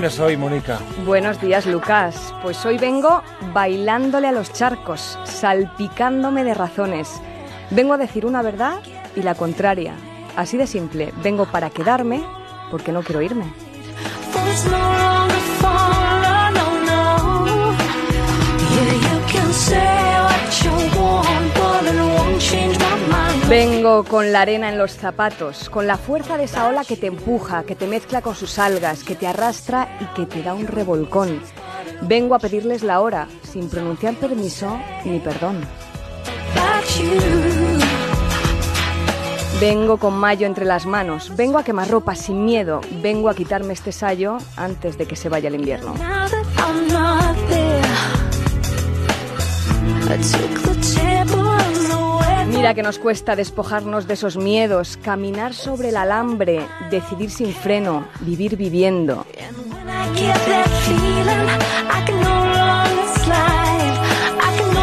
vienes hoy, Mónica? Buenos días, Lucas. Pues hoy vengo bailándole a los charcos, salpicándome de razones. Vengo a decir una verdad y la contraria. Así de simple, vengo para quedarme porque no quiero irme. Vengo con la arena en los zapatos, con la fuerza de esa ola que te empuja, que te mezcla con sus algas, que te arrastra y que te da un revolcón. Vengo a pedirles la hora, sin pronunciar permiso ni perdón. Vengo con mayo entre las manos, vengo a quemar ropa sin miedo, vengo a quitarme este sayo antes de que se vaya el invierno. Mira que nos cuesta despojarnos de esos miedos, caminar sobre el alambre, decidir sin freno, vivir viviendo.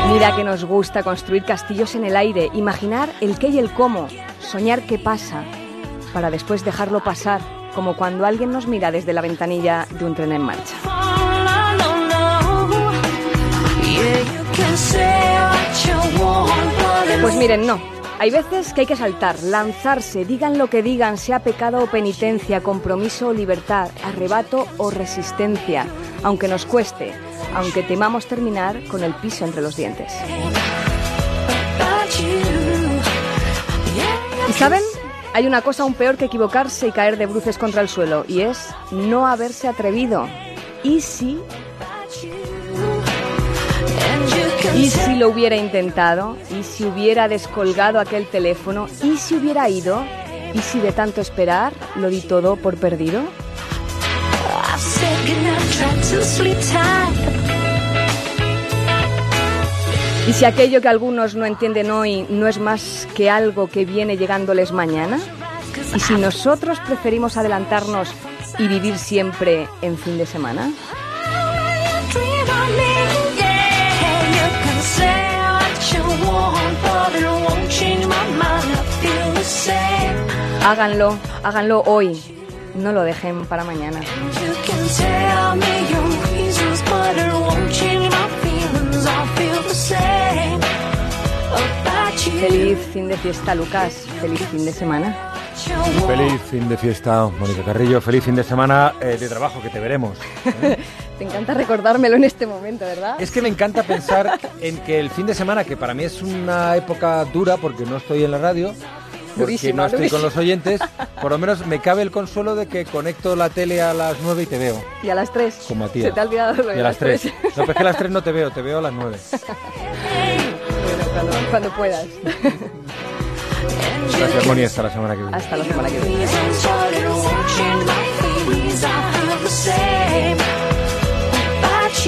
Mira que nos gusta construir castillos en el aire, imaginar el qué y el cómo, soñar qué pasa, para después dejarlo pasar, como cuando alguien nos mira desde la ventanilla de un tren en marcha. Pues miren, no. Hay veces que hay que saltar, lanzarse, digan lo que digan, sea pecado o penitencia, compromiso o libertad, arrebato o resistencia, aunque nos cueste, aunque temamos terminar con el piso entre los dientes. ¿Y saben? Hay una cosa aún peor que equivocarse y caer de bruces contra el suelo, y es no haberse atrevido. ¿Y si ¿Y si lo hubiera intentado? ¿Y si hubiera descolgado aquel teléfono? ¿Y si hubiera ido? ¿Y si de tanto esperar lo di todo por perdido? ¿Y si aquello que algunos no entienden hoy no es más que algo que viene llegándoles mañana? ¿Y si nosotros preferimos adelantarnos y vivir siempre en fin de semana? Háganlo, háganlo hoy. No lo dejen para mañana. Feliz fin de fiesta, Lucas. Feliz fin de semana. Feliz fin de fiesta, Mónica Carrillo. Feliz fin de semana eh, de trabajo, que te veremos. ¿eh? Te encanta recordármelo en este momento, ¿verdad? Es que me encanta pensar en que el fin de semana, que para mí es una época dura porque no estoy en la radio, porque no estoy con los oyentes, por lo menos me cabe el consuelo de que conecto la tele a las 9 y te veo. Y a las 3. Como a ti. Se te ha olvidado lo Y a las 3. No, pero es que a las 3 no te veo, te veo a las 9. bueno, cuando, cuando puedas. Gracias, Moni. Hasta la semana que viene. Hasta la semana que viene.